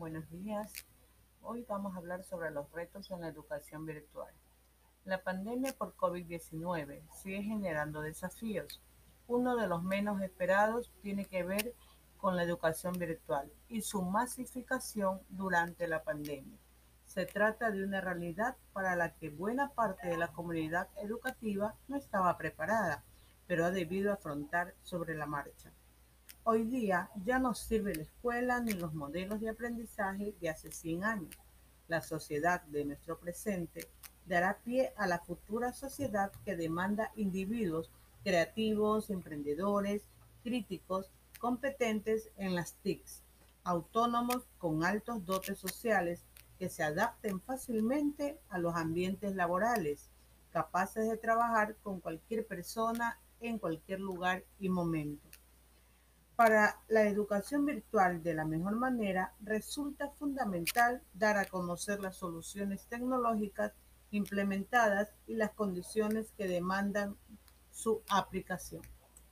buenos días. Hoy vamos a hablar sobre los retos en la educación virtual. La pandemia por COVID-19 sigue generando desafíos. Uno de los menos esperados tiene que ver con la educación virtual y su masificación durante la pandemia. Se trata de una realidad para la que buena parte de la comunidad educativa no estaba preparada, pero ha debido afrontar sobre la marcha. Hoy día ya no sirve la escuela ni los modelos de aprendizaje de hace 100 años. La sociedad de nuestro presente dará pie a la futura sociedad que demanda individuos creativos, emprendedores, críticos, competentes en las TICs, autónomos con altos dotes sociales que se adapten fácilmente a los ambientes laborales, capaces de trabajar con cualquier persona en cualquier lugar y momento. Para la educación virtual de la mejor manera, resulta fundamental dar a conocer las soluciones tecnológicas implementadas y las condiciones que demandan su aplicación.